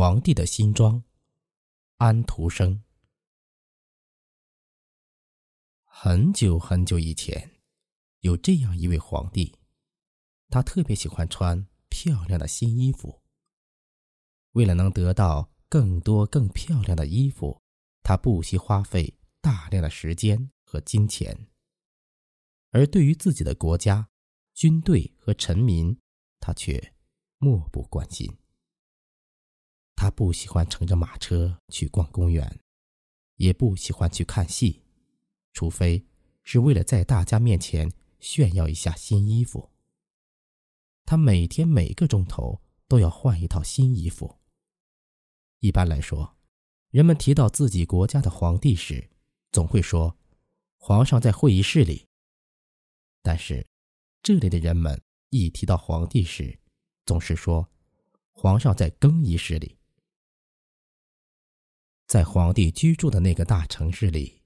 皇帝的新装，安徒生。很久很久以前，有这样一位皇帝，他特别喜欢穿漂亮的新衣服。为了能得到更多更漂亮的衣服，他不惜花费大量的时间和金钱。而对于自己的国家、军队和臣民，他却漠不关心。他不喜欢乘着马车去逛公园，也不喜欢去看戏，除非是为了在大家面前炫耀一下新衣服。他每天每个钟头都要换一套新衣服。一般来说，人们提到自己国家的皇帝时，总会说：“皇上在会议室里。”但是，这里的人们一提到皇帝时，总是说：“皇上在更衣室里。”在皇帝居住的那个大城市里，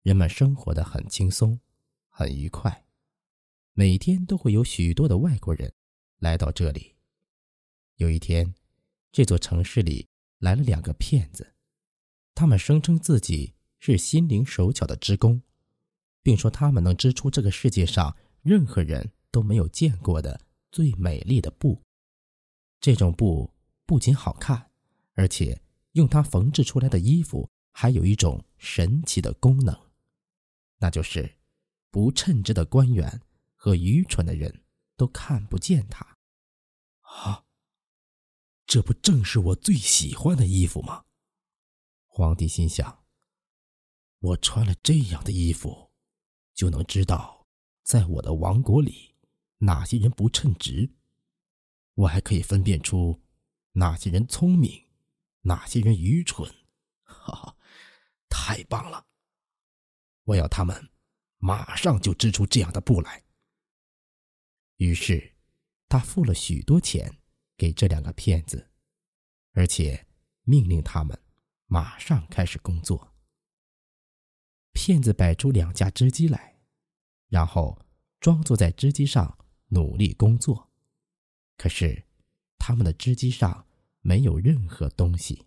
人们生活的很轻松，很愉快，每天都会有许多的外国人来到这里。有一天，这座城市里来了两个骗子，他们声称自己是心灵手巧的织工，并说他们能织出这个世界上任何人都没有见过的最美丽的布。这种布不仅好看，而且。用它缝制出来的衣服还有一种神奇的功能，那就是不称职的官员和愚蠢的人都看不见它。啊，这不正是我最喜欢的衣服吗？皇帝心想：我穿了这样的衣服，就能知道在我的王国里哪些人不称职，我还可以分辨出哪些人聪明。哪些人愚蠢？哈哈，太棒了！我要他们马上就织出这样的布来。于是，他付了许多钱给这两个骗子，而且命令他们马上开始工作。骗子摆出两架织机来，然后装作在织机上努力工作。可是，他们的织机上。没有任何东西，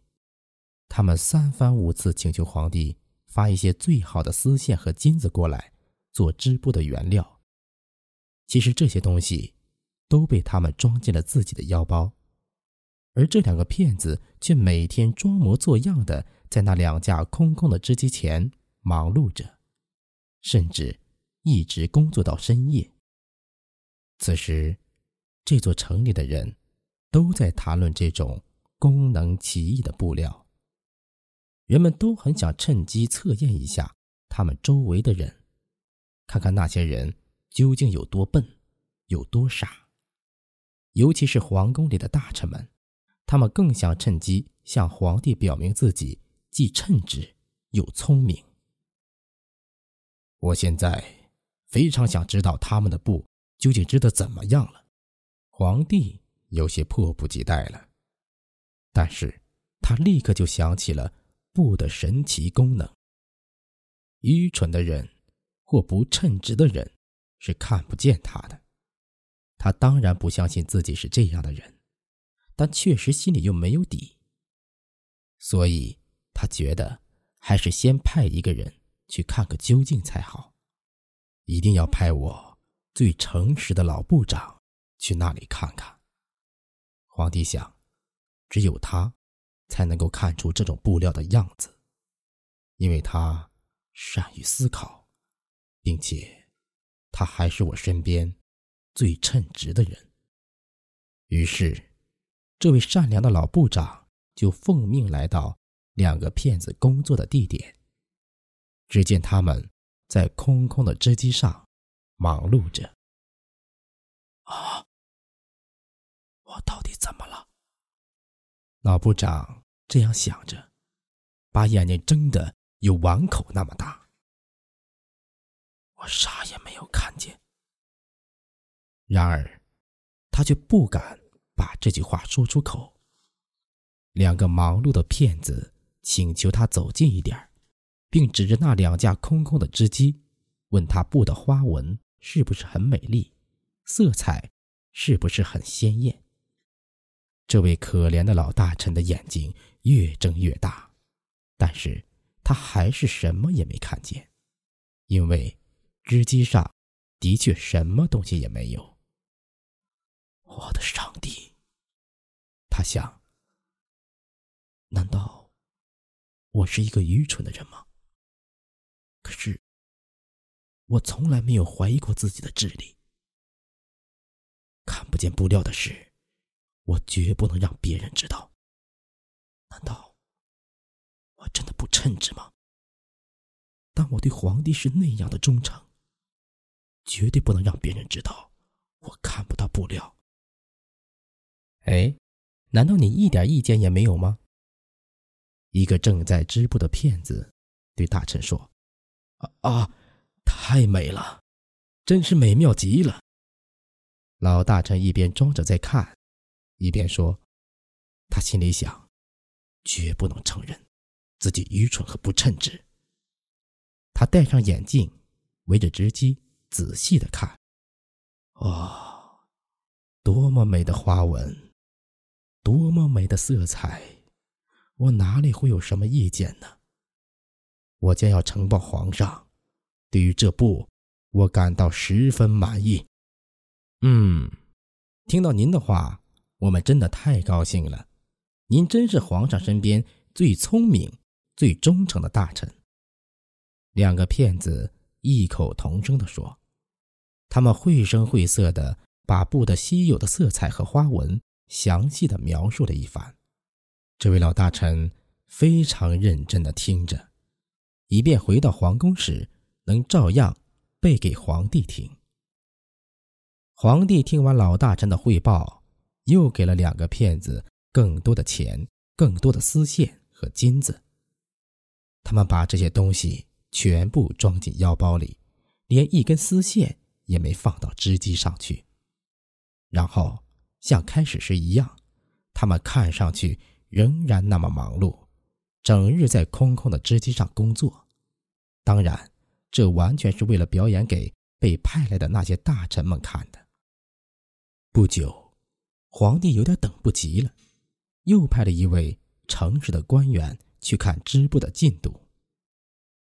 他们三番五次请求皇帝发一些最好的丝线和金子过来做织布的原料。其实这些东西都被他们装进了自己的腰包，而这两个骗子却每天装模作样的在那两架空空的织机前忙碌着，甚至一直工作到深夜。此时，这座城里的人都在谈论这种。功能奇异的布料，人们都很想趁机测验一下他们周围的人，看看那些人究竟有多笨，有多傻。尤其是皇宫里的大臣们，他们更想趁机向皇帝表明自己既称职又聪明。我现在非常想知道他们的布究竟织得怎么样了。皇帝有些迫不及待了。但是，他立刻就想起了布的神奇功能。愚蠢的人或不称职的人是看不见他的。他当然不相信自己是这样的人，但确实心里又没有底。所以，他觉得还是先派一个人去看个究竟才好。一定要派我最诚实的老部长去那里看看。皇帝想。只有他，才能够看出这种布料的样子，因为他善于思考，并且他还是我身边最称职的人。于是，这位善良的老部长就奉命来到两个骗子工作的地点。只见他们在空空的织机上忙碌着。啊，我到底怎么了？老部长这样想着，把眼睛睁得有碗口那么大。我啥也没有看见。然而，他却不敢把这句话说出口。两个忙碌的骗子请求他走近一点并指着那两架空空的织机，问他布的花纹是不是很美丽，色彩是不是很鲜艳。这位可怜的老大臣的眼睛越睁越大，但是他还是什么也没看见，因为织机上的确什么东西也没有。我的上帝！他想：难道我是一个愚蠢的人吗？可是我从来没有怀疑过自己的智力。看不见布料的事。我绝不能让别人知道。难道我真的不称职吗？但我对皇帝是那样的忠诚，绝对不能让别人知道我看不到布料。哎，难道你一点意见也没有吗？一个正在织布的骗子对大臣说：“啊啊，太美了，真是美妙极了。”老大臣一边装着在看。一边说，他心里想，绝不能承认自己愚蠢和不称职。他戴上眼镜，围着织机仔细的看。哦，多么美的花纹，多么美的色彩，我哪里会有什么意见呢？我将要呈报皇上，对于这布，我感到十分满意。嗯，听到您的话。我们真的太高兴了，您真是皇上身边最聪明、最忠诚的大臣。两个骗子异口同声地说，他们绘声绘色地把布的稀有的色彩和花纹详细的描述了一番。这位老大臣非常认真地听着，以便回到皇宫时能照样背给皇帝听。皇帝听完老大臣的汇报。又给了两个骗子更多的钱、更多的丝线和金子。他们把这些东西全部装进腰包里，连一根丝线也没放到织机上去。然后像开始时一样，他们看上去仍然那么忙碌，整日在空空的织机上工作。当然，这完全是为了表演给被派来的那些大臣们看的。不久。皇帝有点等不及了，又派了一位诚实的官员去看织布的进度。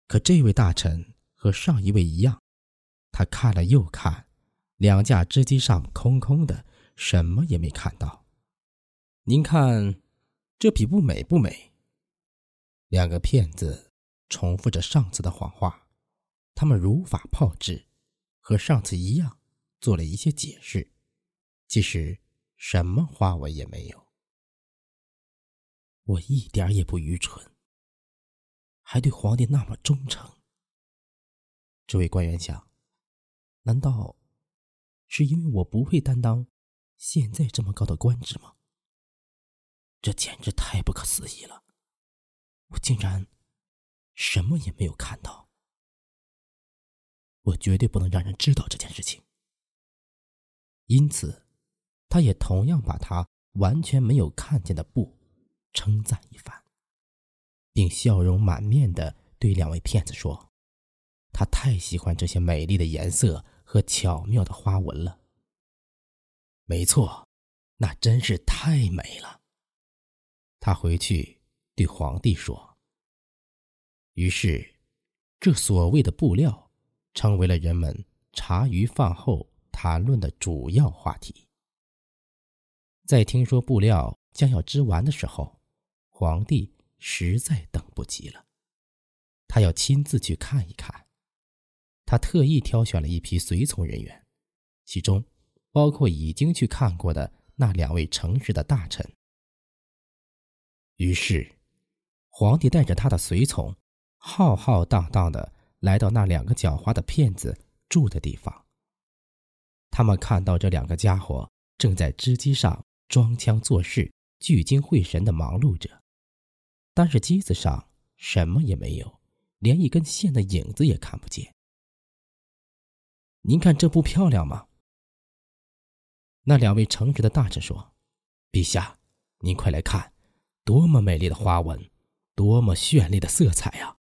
可这位大臣和上一位一样，他看了又看，两架织机上空空的，什么也没看到。您看，这匹布美不美？两个骗子重复着上次的谎话，他们如法炮制，和上次一样做了一些解释。其实。什么花纹也没有，我一点也不愚蠢，还对皇帝那么忠诚。这位官员想：难道是因为我不配担当现在这么高的官职吗？这简直太不可思议了！我竟然什么也没有看到，我绝对不能让人知道这件事情。因此。他也同样把他完全没有看见的布称赞一番，并笑容满面的对两位骗子说：“他太喜欢这些美丽的颜色和巧妙的花纹了。”没错，那真是太美了。他回去对皇帝说。于是，这所谓的布料成为了人们茶余饭后谈论的主要话题。在听说布料将要织完的时候，皇帝实在等不及了，他要亲自去看一看。他特意挑选了一批随从人员，其中包括已经去看过的那两位诚实的大臣。于是，皇帝带着他的随从，浩浩荡荡的来到那两个狡猾的骗子住的地方。他们看到这两个家伙正在织机上。装腔作势、聚精会神的忙碌着，但是机子上什么也没有，连一根线的影子也看不见。您看这不漂亮吗？那两位诚实的大臣说：“陛下，您快来看，多么美丽的花纹，多么绚丽的色彩呀！”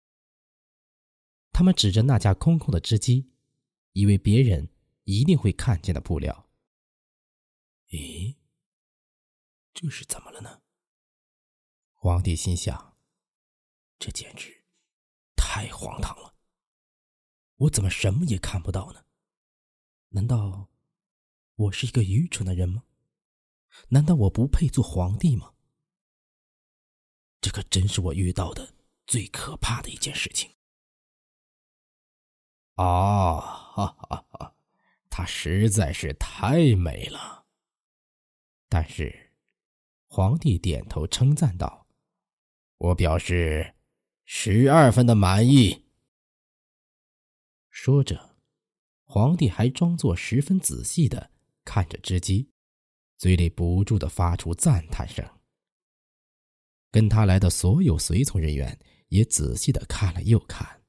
他们指着那架空空的织机，以为别人一定会看见的布料。这是怎么了呢？皇帝心想：这简直太荒唐了！我怎么什么也看不到呢？难道我是一个愚蠢的人吗？难道我不配做皇帝吗？这可真是我遇到的最可怕的一件事情。啊，哈哈哈！她实在是太美了。但是，皇帝点头称赞道：“我表示十二分的满意。”说着，皇帝还装作十分仔细的看着织机，嘴里不住的发出赞叹声。跟他来的所有随从人员也仔细的看了又看。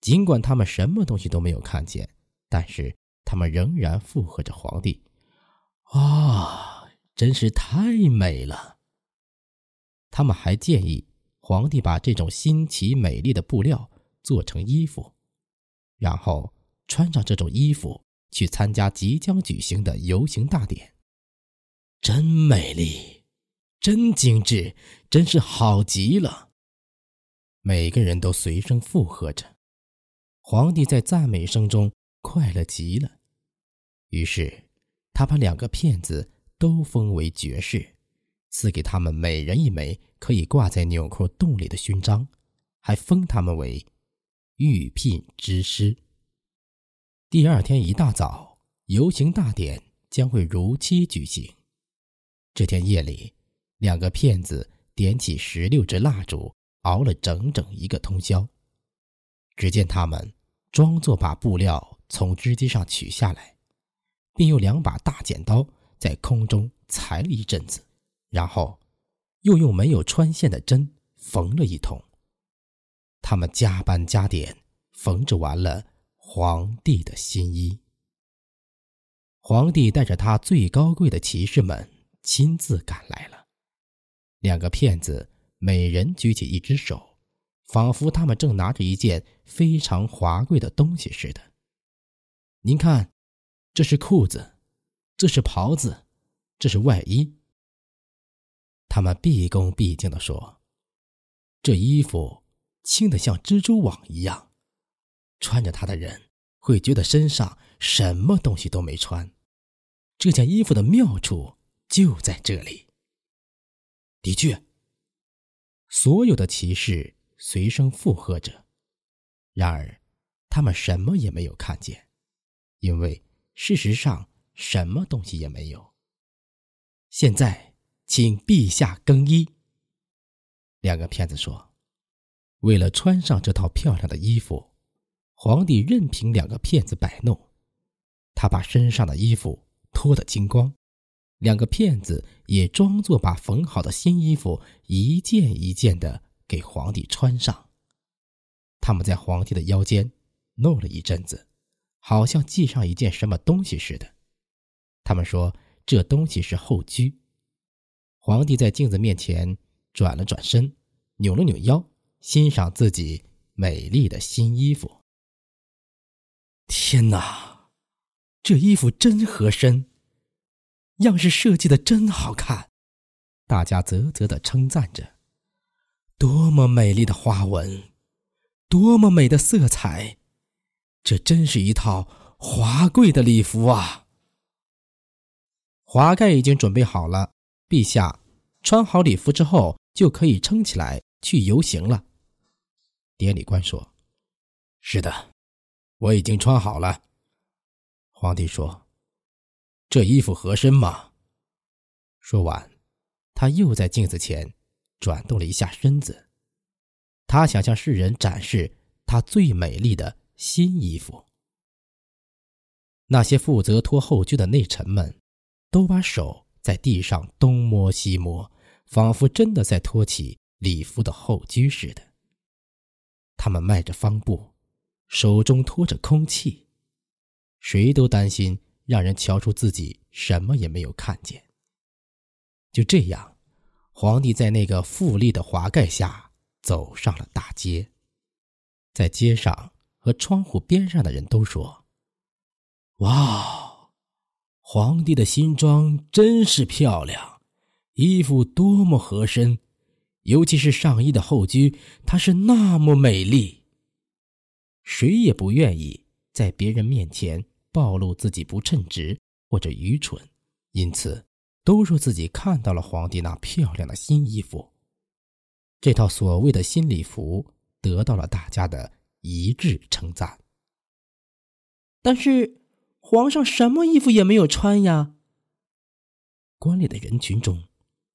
尽管他们什么东西都没有看见，但是他们仍然附和着皇帝：“啊，真是太美了！”他们还建议皇帝把这种新奇美丽的布料做成衣服，然后穿上这种衣服去参加即将举行的游行大典。真美丽，真精致，真是好极了！每个人都随声附和着。皇帝在赞美声中快乐极了，于是他把两个骗子都封为爵士，赐给他们每人一枚可以挂在纽扣洞里的勋章，还封他们为御聘之师。第二天一大早，游行大典将会如期举行。这天夜里，两个骗子点起十六支蜡烛，熬了整整一个通宵。只见他们。装作把布料从织机上取下来，并用两把大剪刀在空中裁了一阵子，然后又用没有穿线的针缝了一通。他们加班加点缝制完了皇帝的新衣。皇帝带着他最高贵的骑士们亲自赶来了。两个骗子每人举起一只手。仿佛他们正拿着一件非常华贵的东西似的。您看，这是裤子，这是袍子，这是外衣。他们毕恭毕敬地说：“这衣服轻得像蜘蛛网一样，穿着它的人会觉得身上什么东西都没穿。这件衣服的妙处就在这里。”的确，所有的骑士。随声附和着，然而，他们什么也没有看见，因为事实上什么东西也没有。现在，请陛下更衣。两个骗子说：“为了穿上这套漂亮的衣服，皇帝任凭两个骗子摆弄，他把身上的衣服脱得精光，两个骗子也装作把缝好的新衣服一件一件的。”给皇帝穿上。他们在皇帝的腰间弄了一阵子，好像系上一件什么东西似的。他们说这东西是后居。皇帝在镜子面前转了转身，扭了扭腰，欣赏自己美丽的新衣服。天哪，这衣服真合身，样式设计的真好看，大家啧啧的称赞着。多么美丽的花纹，多么美的色彩，这真是一套华贵的礼服啊！华盖已经准备好了，陛下穿好礼服之后就可以撑起来去游行了。典礼官说：“是的，我已经穿好了。”皇帝说：“这衣服合身吗？”说完，他又在镜子前。转动了一下身子，他想向世人展示他最美丽的新衣服。那些负责拖后裾的内臣们，都把手在地上东摸西摸，仿佛真的在托起礼服的后裾似的。他们迈着方步，手中托着空气，谁都担心让人瞧出自己什么也没有看见。就这样。皇帝在那个富丽的华盖下走上了大街，在街上和窗户边上的人都说：“哇，皇帝的新装真是漂亮，衣服多么合身，尤其是上衣的后裾，它是那么美丽。谁也不愿意在别人面前暴露自己不称职或者愚蠢，因此都说自己看到了皇帝那漂亮的新衣服。这套所谓的新礼服得到了大家的一致称赞。但是皇上什么衣服也没有穿呀！观礼的人群中，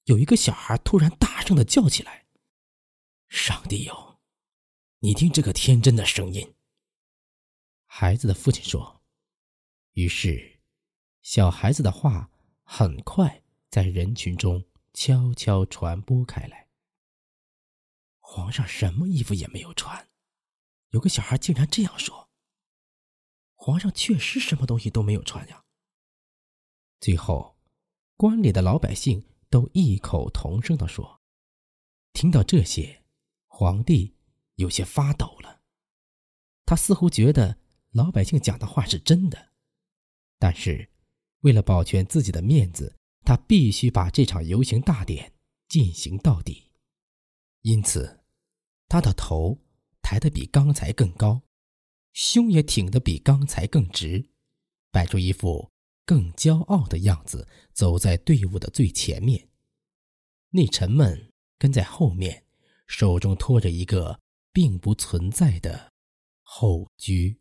有一个小孩突然大声的叫起来：“上帝哟，你听这个天真的声音！”孩子的父亲说。于是，小孩子的话很快在人群中悄悄传播开来。皇上什么衣服也没有穿，有个小孩竟然这样说。皇上确实什么东西都没有穿呀。最后，关里的老百姓都异口同声的说：“听到这些，皇帝有些发抖了。他似乎觉得老百姓讲的话是真的，但是为了保全自己的面子，他必须把这场游行大典进行到底。因此，他的头抬得比刚才更高。”胸也挺得比刚才更直，摆出一副更骄傲的样子，走在队伍的最前面。内臣们跟在后面，手中拖着一个并不存在的后居。